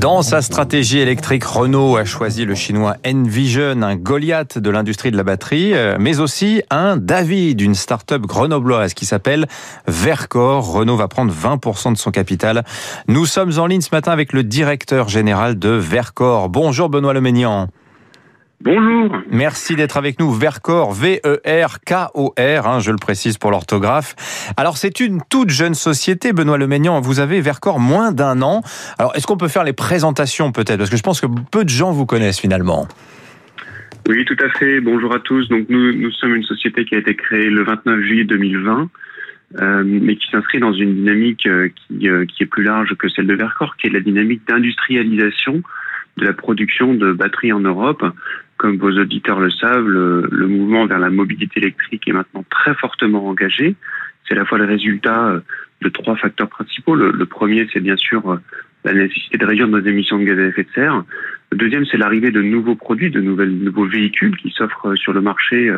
Dans sa stratégie électrique, Renault a choisi le chinois Envision, un Goliath de l'industrie de la batterie, euh, mais aussi un David, une start-up grenobloise qui s'appelle Vercor. Renault va prendre 20% de son capital. Nous sommes en ligne ce matin avec le directeur général de Vercor. Bonjour Benoît Leménian. Bonjour. Merci d'être avec nous. Vercor, V-E-R-K-O-R, hein, je le précise pour l'orthographe. Alors, c'est une toute jeune société, Benoît Leménian. Vous avez Vercor moins d'un an. Alors, est-ce qu'on peut faire les présentations peut-être? Parce que je pense que peu de gens vous connaissent finalement. Oui, tout à fait. Bonjour à tous. Donc, nous, nous sommes une société qui a été créée le 29 juillet 2020. Euh, mais qui s'inscrit dans une dynamique euh, qui, euh, qui est plus large que celle de Vercor, qui est la dynamique d'industrialisation de la production de batteries en Europe. Comme vos auditeurs le savent, le, mouvement vers la mobilité électrique est maintenant très fortement engagé. C'est à la fois le résultat euh, de trois facteurs principaux. Le, premier, c'est bien sûr euh, la nécessité de réduire nos émissions de gaz à effet de serre. Le deuxième, c'est l'arrivée de nouveaux produits, de nouveaux véhicules qui s'offrent euh, sur le marché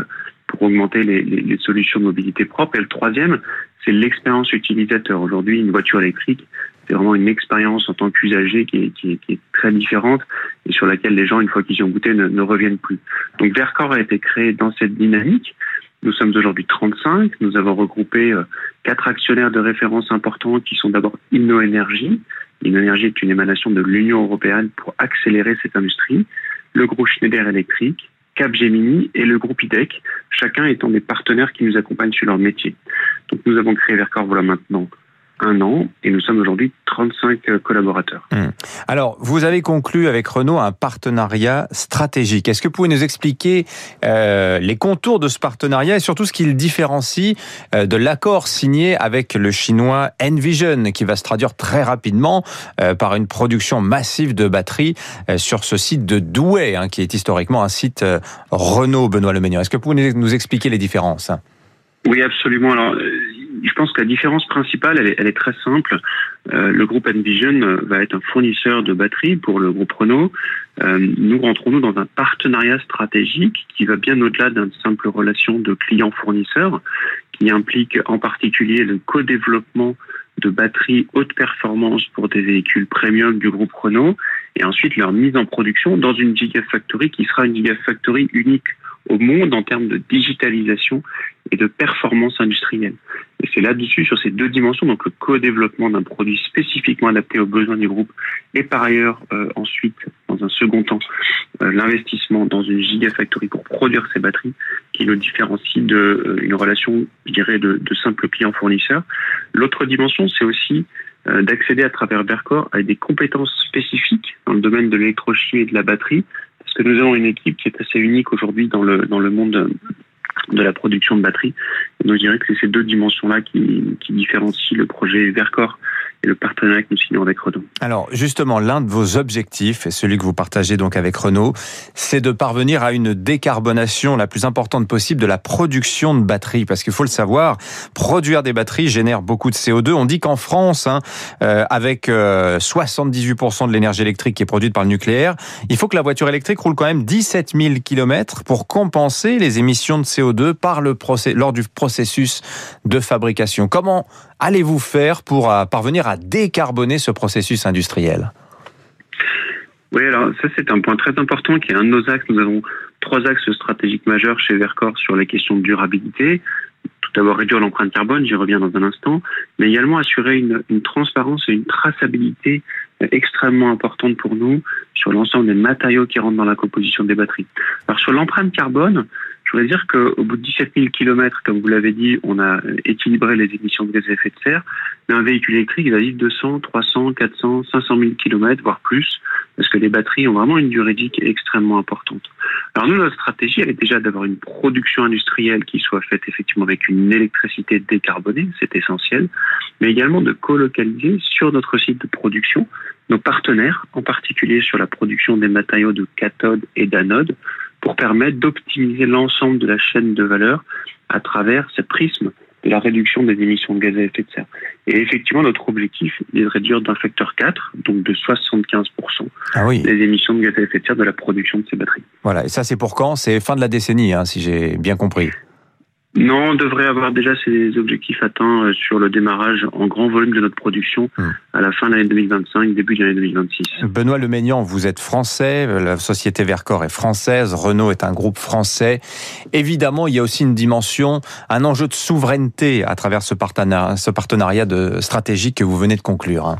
pour augmenter les, solutions de mobilité propre. Et le troisième, c'est l'expérience utilisateur. Aujourd'hui, une voiture électrique, c'est vraiment une expérience en tant qu'usager qui est, qui, qui est, très différente et sur laquelle les gens, une fois qu'ils y ont goûté, ne, ne, reviennent plus. Donc Vercor a été créé dans cette dynamique. Nous sommes aujourd'hui 35. Nous avons regroupé euh, quatre actionnaires de référence importants qui sont d'abord InnoEnergy. InnoEnergy est une émanation de l'Union européenne pour accélérer cette industrie. Le groupe Schneider Electric, Capgemini et le groupe IDEC, chacun étant des partenaires qui nous accompagnent sur leur métier. Donc nous avons créé Vercor voilà maintenant un an et nous sommes aujourd'hui 35 euh, collaborateurs. Hmm. Alors, vous avez conclu avec Renault un partenariat stratégique. Est-ce que vous pouvez nous expliquer euh, les contours de ce partenariat et surtout ce qu'il différencie euh, de l'accord signé avec le chinois Envision qui va se traduire très rapidement euh, par une production massive de batteries sur ce site de Douai, hein, qui est historiquement un site Renault, Benoît Leménion. Est-ce que vous pouvez nous expliquer les différences? Oui, absolument. Alors, je pense que la différence principale, elle est, elle est très simple. Euh, le groupe Envision euh, va être un fournisseur de batteries pour le groupe Renault. Euh, nous rentrons-nous dans un partenariat stratégique qui va bien au-delà d'une simple relation de client-fournisseur, qui implique en particulier le co-développement de batteries haute performance pour des véhicules premium du groupe Renault et ensuite leur mise en production dans une gigafactory qui sera une gigafactory unique au monde en termes de digitalisation et de performance industrielle. Et c'est là-dessus, sur ces deux dimensions, donc le co-développement d'un produit spécifiquement adapté aux besoins du groupe, et par ailleurs euh, ensuite, dans un second temps, euh, l'investissement dans une gigafactory pour produire ces batteries, qui nous différencie de euh, relation, je dirais, de, de simple client-fournisseur. L'autre dimension, c'est aussi euh, d'accéder à travers Vercor à des compétences spécifiques dans le domaine de l'électrochimie et de la batterie, que nous avons une équipe qui est assez unique aujourd'hui dans le monde de la production de batteries. Donc je dirais que c'est ces deux dimensions-là qui, qui différencient le projet Vercor et le partenariat que nous signons avec Renault. Alors justement, l'un de vos objectifs, et celui que vous partagez donc avec Renault, c'est de parvenir à une décarbonation la plus importante possible de la production de batteries. Parce qu'il faut le savoir, produire des batteries génère beaucoup de CO2. On dit qu'en France, hein, euh, avec euh, 78% de l'énergie électrique qui est produite par le nucléaire, il faut que la voiture électrique roule quand même 17 000 km pour compenser les émissions de CO2 par le lors du processus de fabrication. Comment allez-vous faire pour euh, parvenir à décarboner ce processus industriel? Oui, alors ça c'est un point très important qui est un de nos axes. Nous avons trois axes stratégiques majeurs chez Vercor sur les questions de durabilité. Tout d'abord réduire l'empreinte carbone, j'y reviens dans un instant, mais également assurer une, une transparence et une traçabilité extrêmement importante pour nous sur l'ensemble des matériaux qui rentrent dans la composition des batteries. Alors sur l'empreinte carbone, voudrais dire qu'au bout de 17 000 km, comme vous l'avez dit, on a équilibré les émissions de gaz à effet de serre. Mais un véhicule électrique, il vivre 200, 300, 400, 500 000 km, voire plus, parce que les batteries ont vraiment une durée de vie extrêmement importante. Alors nous, notre stratégie, elle est déjà d'avoir une production industrielle qui soit faite effectivement avec une électricité décarbonée, c'est essentiel, mais également de colocaliser sur notre site de production nos partenaires, en particulier sur la production des matériaux de cathode et d'anode, pour permettre d'optimiser l'ensemble de la chaîne de valeur à travers ce prisme de la réduction des émissions de gaz à effet de serre. Et effectivement, notre objectif est de réduire d'un facteur 4, donc de 75%, ah oui. les émissions de gaz à effet de serre de la production de ces batteries. Voilà, et ça c'est pour quand? C'est fin de la décennie, hein, si j'ai bien compris. Non, on devrait avoir déjà ces objectifs atteints euh, sur le démarrage en grand volume de notre production hmm. à la fin de l'année 2025, début de l'année 2026. Benoît Leménian, vous êtes français, la société Vercor est française, Renault est un groupe français. Évidemment, il y a aussi une dimension, un enjeu de souveraineté à travers ce partenariat, ce partenariat de, stratégique que vous venez de conclure. Hein.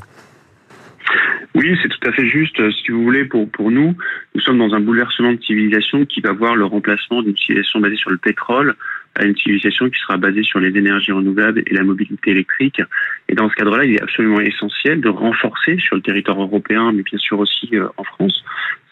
Oui, c'est tout à fait juste. Si vous voulez, pour, pour nous, nous sommes dans un bouleversement de civilisation qui va voir le remplacement d'une civilisation basée sur le pétrole à une civilisation qui sera basée sur les énergies renouvelables et la mobilité électrique. Et dans ce cadre-là, il est absolument essentiel de renforcer sur le territoire européen, mais bien sûr aussi euh, en France,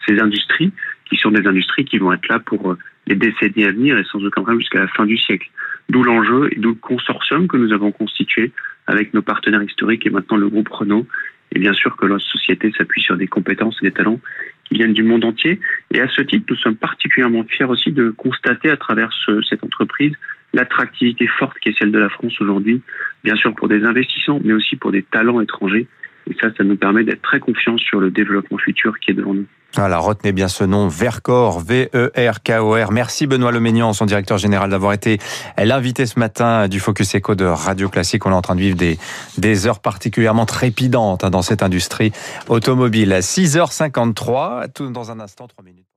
ces industries qui sont des industries qui vont être là pour euh, les décennies à venir et sans aucun problème jusqu'à la fin du siècle. D'où l'enjeu et d'où le consortium que nous avons constitué avec nos partenaires historiques et maintenant le groupe Renault. Et bien sûr que notre société s'appuie sur des compétences et des talents qui viennent du monde entier. Et à ce titre, nous sommes particulièrement fiers aussi de constater à travers cette entreprise l'attractivité forte qui est celle de la France aujourd'hui, bien sûr pour des investissements, mais aussi pour des talents étrangers. Et ça, ça nous permet d'être très confiants sur le développement futur qui est devant nous. Voilà, retenez bien ce nom, Vercor, V-E-R-K-O-R. Merci Benoît Leménian, son directeur général, d'avoir été l'invité ce matin du Focus Echo de Radio Classique. On est en train de vivre des, des heures particulièrement trépidantes hein, dans cette industrie automobile. 6h53, tout dans un instant, 3 minutes.